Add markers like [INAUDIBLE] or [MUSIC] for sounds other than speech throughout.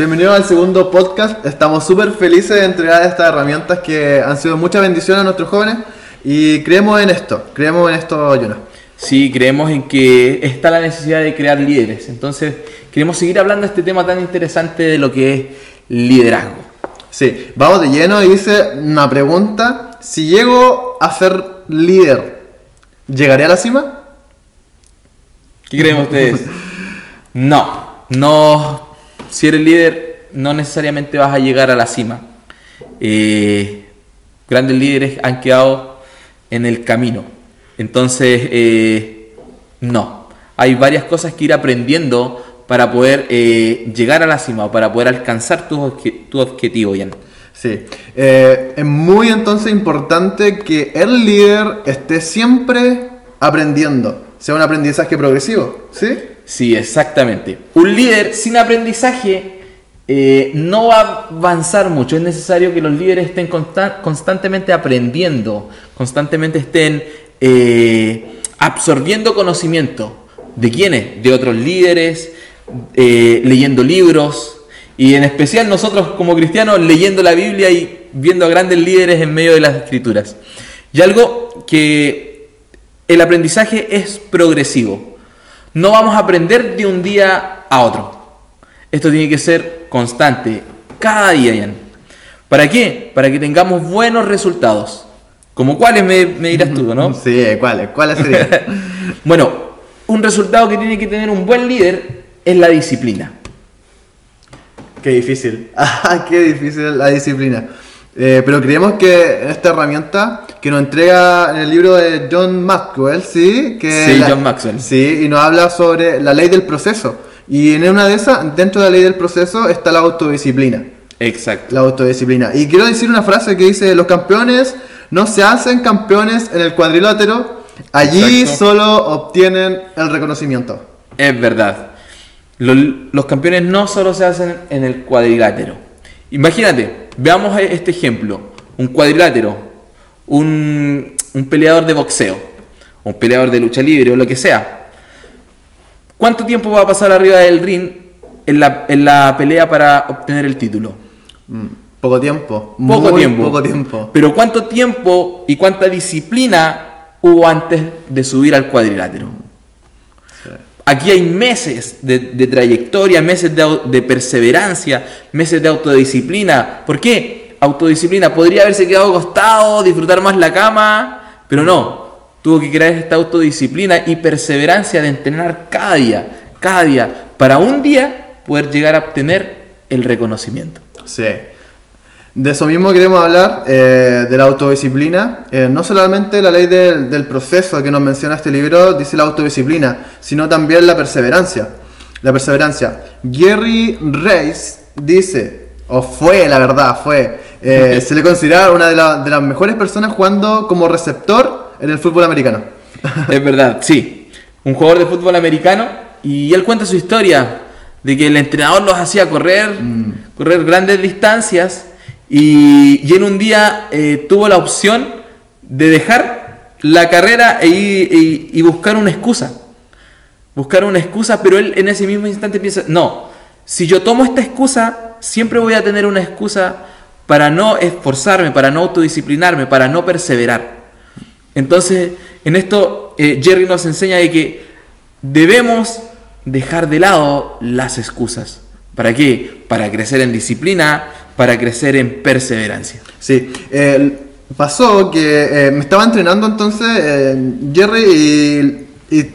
bienvenidos al segundo podcast. Estamos súper felices de entregar estas herramientas que han sido mucha bendición a nuestros jóvenes y creemos en esto, creemos en esto, Jonas. Sí, creemos en que está la necesidad de crear líderes. Entonces, queremos seguir hablando de este tema tan interesante de lo que es liderazgo. Sí, vamos de lleno y dice una pregunta. Si llego a ser líder, ¿llegaré a la cima? ¿Qué creen ustedes? [LAUGHS] No, no. Si eres líder, no necesariamente vas a llegar a la cima. Eh, grandes líderes han quedado en el camino. Entonces, eh, no. Hay varias cosas que ir aprendiendo para poder eh, llegar a la cima o para poder alcanzar tu, tu objetivo, Jan. Sí, es muy entonces importante que el líder esté siempre aprendiendo, sea un aprendizaje progresivo, ¿sí? Sí, exactamente. Un líder sin aprendizaje eh, no va a avanzar mucho. Es necesario que los líderes estén constantemente aprendiendo, constantemente estén eh, absorbiendo conocimiento. ¿De quiénes? De otros líderes, eh, leyendo libros y en especial nosotros como cristianos leyendo la Biblia y viendo a grandes líderes en medio de las escrituras. Y algo que el aprendizaje es progresivo. No vamos a aprender de un día a otro. Esto tiene que ser constante, cada día, Ian. ¿Para qué? Para que tengamos buenos resultados. ¿Como cuáles me, dirás tú, no? [LAUGHS] Sí, ¿cuáles? ¿Cuáles serían? [LAUGHS] bueno, un resultado que tiene que tener un buen líder es la disciplina. Qué difícil. [LAUGHS] Ah, qué difícil la disciplina. Eh, pero creemos que esta herramienta que nos entrega en el libro de John Maxwell, ¿sí? Que sí, John Maxwell. Sí, y nos habla sobre la ley del proceso. Y en una de esas, dentro de la ley del proceso, está la autodisciplina. Exacto. La autodisciplina. Y quiero decir una frase que dice, los campeones no se hacen campeones en el cuadrilátero, allí solo obtienen el reconocimiento. Es verdad. los campeones no solo se hacen en el cuadrilátero. Imagínate, Veamos este ejemplo. Un cuadrilátero, un, peleador de boxeo, un peleador de lucha libre o lo que sea. ¿Cuánto tiempo va a pasar arriba del ring en la, pelea para obtener el título? Mm, poco tiempo. Poco tiempo. Poco tiempo. Pero ¿cuánto tiempo y cuánta disciplina hubo antes de subir al cuadrilátero? Aquí hay meses de, trayectoria, meses de, perseverancia, meses de autodisciplina. ¿Por qué? Autodisciplina. Podría haberse quedado acostado, disfrutar más la cama, pero no. Tuvo que crear esta autodisciplina y perseverancia de entrenar cada día, cada día, para un día poder llegar a obtener el reconocimiento. Sí. De eso mismo queremos hablar, eh, de la autodisciplina. Eh, no solamente la ley del, proceso que nos menciona este libro dice la autodisciplina, sino también la perseverancia. La perseverancia. Gary Reis dice, o fue, la verdad, fue, eh, se le considera una de, de, las mejores personas jugando como receptor en el fútbol americano. [LAUGHS] es verdad, sí. Un jugador de fútbol americano y él cuenta su historia de que el entrenador los hacía correr, mm. correr grandes distancias y, en un día eh, tuvo la opción de dejar la carrera e y, buscar una excusa. Buscar una excusa, pero él en ese mismo instante piensa, no, si yo tomo esta excusa, siempre voy a tener una excusa para no esforzarme, para no autodisciplinarme, para no perseverar. Entonces, en esto eh, Jerry nos enseña de que debemos dejar de lado las excusas. ¿Para qué? Para crecer en disciplina, para crecer en perseverancia. Sí, pasó que eh, me estaba entrenando entonces eh, Jerry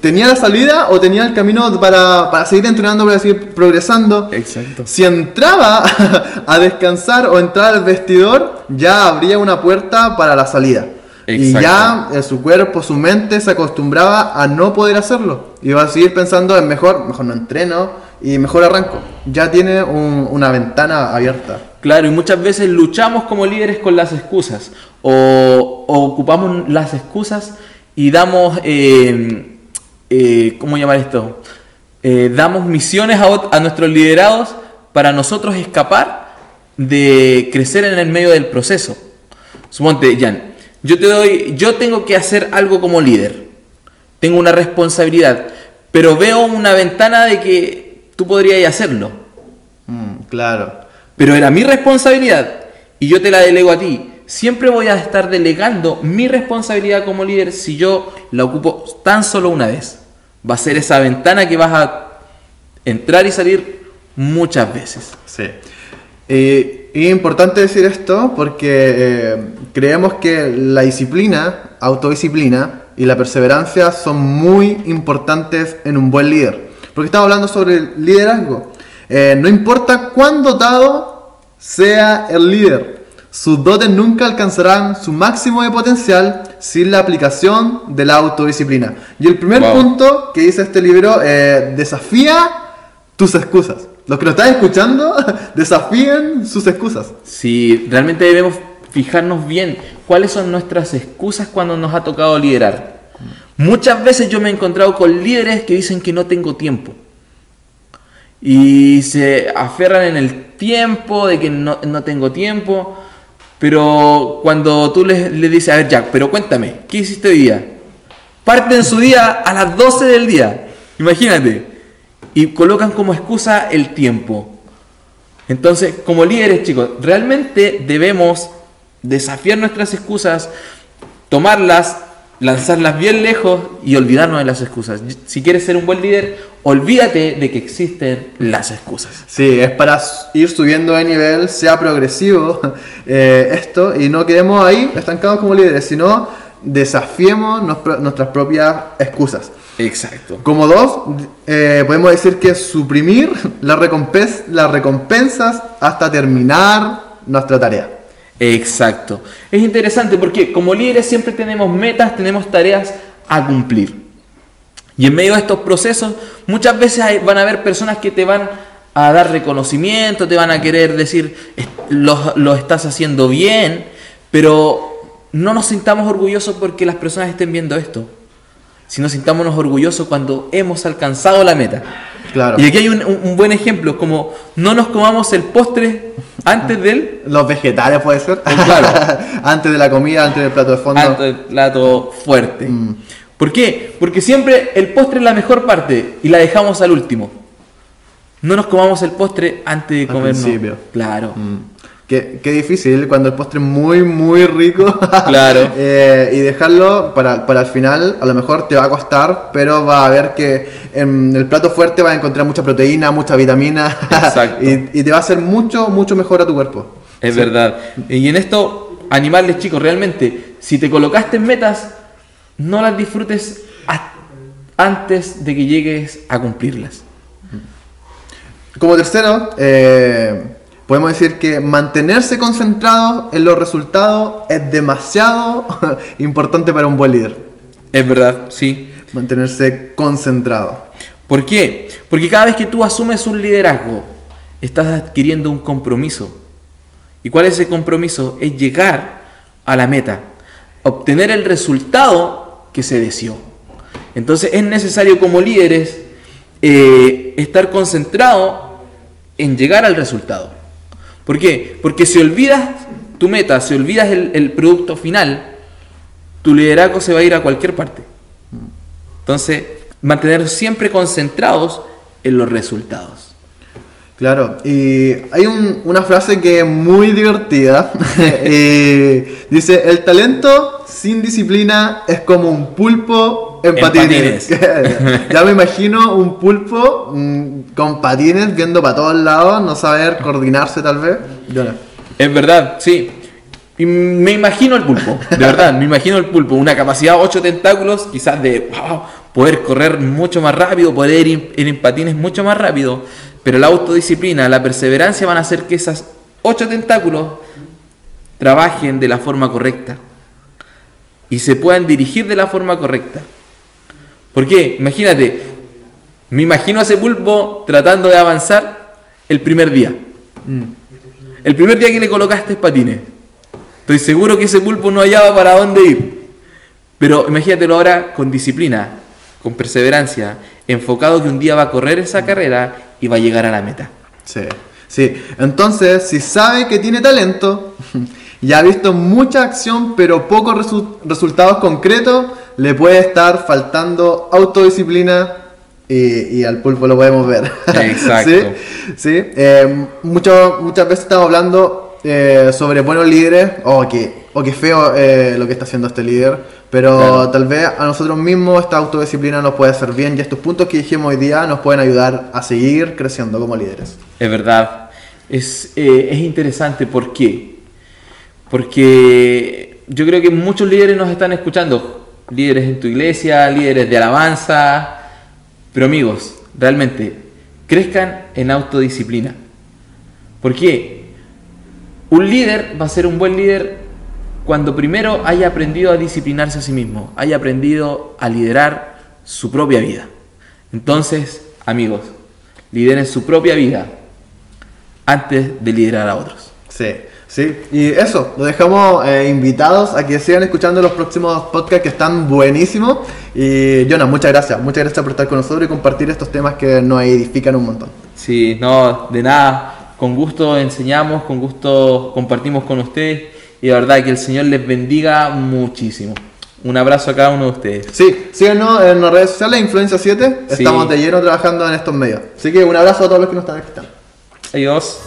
tenía la salida o tenía el camino para, para, seguir entrenando, para seguir progresando. Exacto. Si entraba [LAUGHS] a descansar o entrar al vestidor, ya habría una puerta para la salida. Y ya eh, su cuerpo, su mente se acostumbraba a no poder hacerlo. Y va a seguir pensando en mejor, mejor no entreno y mejor arranco. Ya tiene una ventana abierta. Claro, y muchas veces luchamos como líderes con las excusas o, ocupamos las excusas y damos, eh, eh, ¿cómo llamar esto? Eh, damos misiones a, a, nuestros liderados para nosotros escapar de crecer en el medio del proceso. Suponte, Jan, yo te doy, yo tengo que hacer algo como líder, tengo una responsabilidad, pero veo una ventana de que tú podrías hacerlo. Mm, Claro. Pero era mi responsabilidad y yo te la delego a ti. Siempre voy a estar delegando mi responsabilidad como líder si yo la ocupo tan solo una vez. Va a ser esa ventana que vas a entrar y salir muchas veces. Sí. Eh, y es importante decir esto porque eh, creemos que la disciplina, autodisciplina y la perseverancia son muy importantes en un buen líder. Porque estamos hablando sobre el liderazgo. Eh, no importa cuán dotado sea el líder, sus dotes nunca alcanzarán su máximo de potencial sin la aplicación de la autodisciplina. Y el primer Wow. punto que dice este libro, eh, desafía tus excusas. Los que lo están escuchando, [LAUGHS] desafíen sus excusas. Si realmente debemos fijarnos bien cuáles son nuestras excusas cuando nos ha tocado liderar. Muchas veces yo me he encontrado con líderes que dicen que no tengo tiempo. Y se aferran en el tiempo, de que no, no tengo tiempo. Pero cuando tú les, les dices, a ver Jack, pero cuéntame, ¿qué hiciste hoy día? Parten su día a las 12 del día. Imagínate. Y colocan como excusa el tiempo. Entonces, como líderes, chicos, realmente debemos desafiar nuestras excusas, tomarlas, lanzarlas bien lejos y olvidarnos de las excusas. Si quieres ser un buen líder, olvídate de que existen las excusas. Sí, es para ir subiendo de nivel, sea progresivo [LAUGHS] eh, esto, y no quedemos ahí estancados como líderes, sino desafiemos nos- nuestras propias excusas. Exacto. Como dos, eh, podemos decir que suprimir [LAUGHS] las recompensas hasta terminar nuestra tarea. Exacto. Es interesante porque como líderes siempre tenemos metas, tenemos tareas a cumplir. Y en medio de estos procesos, muchas veces hay- van a haber personas que te van a dar reconocimiento, te van a querer decir, "Es- lo, lo estás haciendo bien, pero no nos sintamos orgullosos porque las personas estén viendo esto, sino sintámonos orgullosos cuando hemos alcanzado la meta. Claro. Y aquí hay un, un- un buen ejemplo, como no nos comamos el postre antes del Los vegetales puede ser. Claro. [LAUGHS] antes de la comida, antes del plato de fondo. antes del plato fuerte. Mm. ¿Por qué? Porque siempre el postre es la mejor parte y la dejamos al último. No nos comamos el postre antes de Al comernos. principio. Claro. Mm. Qué, qué difícil cuando el postre es muy, muy rico. [LAUGHS] Claro. Eh, y dejarlo para, para el final, a lo mejor te va a costar, pero va a ver que en el plato fuerte vas a encontrar mucha proteína, mucha vitamina. [LAUGHS] Exacto. y, y te va a hacer mucho, mucho mejor a tu cuerpo. Es verdad. Y en esto, animarles chicos, realmente, si te colocaste en metas, no las disfrutes antes de que llegues a cumplirlas. Como tercero, eh, podemos decir que mantenerse concentrado en los resultados es demasiado [LAUGHS] importante para un buen líder. Es verdad, sí. Mantenerse concentrado. ¿Por qué? Porque cada vez que tú asumes un liderazgo, estás adquiriendo un compromiso. ¿Y cuál es ese compromiso? Es llegar a la meta, obtener el resultado que se deseó. Entonces es necesario como líderes eh, estar concentrado en llegar al resultado. ¿Por qué? Porque si olvidas tu meta, si olvidas el, el producto final, tu liderazgo se va a ir a cualquier parte. Entonces, mantener siempre concentrados en los resultados. Claro, y hay un- una frase que es muy divertida. [LAUGHS] Eh, dice, el talento sin disciplina es como un pulpo en, En patines. [LAUGHS] ya me imagino un pulpo mm, con patines viendo para todos lados, no saber coordinarse tal vez. Yo no. Es verdad, sí. Y me imagino el pulpo, de verdad, me imagino el pulpo. Una capacidad de 8 tentáculos, quizás de wow, poder correr mucho más rápido, poder ir, ir en patines mucho más rápido. Pero la autodisciplina, la perseverancia van a hacer que esas 8 tentáculos trabajen de la forma correcta y se puedan dirigir de la forma correcta. ¿Por qué? Imagínate, me imagino a ese pulpo tratando de avanzar el primer día. El primer día que le colocaste patines. Estoy seguro que ese pulpo no hallaba para dónde ir. Pero imagínatelo ahora con disciplina, con perseverancia, enfocado que un día va a correr esa carrera y va a llegar a la meta. Sí, sí. Entonces, si sabe que tiene talento [LAUGHS] y ha visto mucha acción pero pocos resu- resultados concretos, le puede estar faltando autodisciplina y, y al pulpo lo podemos ver. [LAUGHS] Exacto. sí, sí. Eh, mucho- muchas veces estamos hablando eh, sobre buenos líderes, o que, o que feo eh, lo que está haciendo este líder, pero Claro. tal vez a nosotros mismos esta autodisciplina nos puede hacer bien y estos puntos que dijimos hoy día nos pueden ayudar a seguir creciendo como líderes. Es verdad. Es, eh, es interesante. ¿Por qué? Porque yo creo que muchos líderes nos están escuchando. Líderes en tu iglesia, líderes de alabanza. Pero amigos, realmente, crezcan en autodisciplina. ¿Por qué? Un líder va a ser un buen líder cuando primero haya aprendido a disciplinarse a sí mismo, haya aprendido a liderar su propia vida. Entonces, amigos, lideren su propia vida antes de liderar a otros. Sí, sí. Y eso, los dejamos eh, invitados a que sigan escuchando los próximos podcasts que están buenísimos. Y Jonas, muchas gracias. Muchas gracias por estar con nosotros y compartir estos temas que nos edifican un montón. Sí, no, de nada. Con gusto enseñamos, con gusto compartimos con ustedes y de verdad que el Señor les bendiga muchísimo. Un abrazo a cada uno de ustedes. Sí, síganos en las redes sociales, Influencia 7. Sí. Estamos de lleno trabajando en estos medios. Así que un abrazo a todos los que nos están escuchando. Adiós.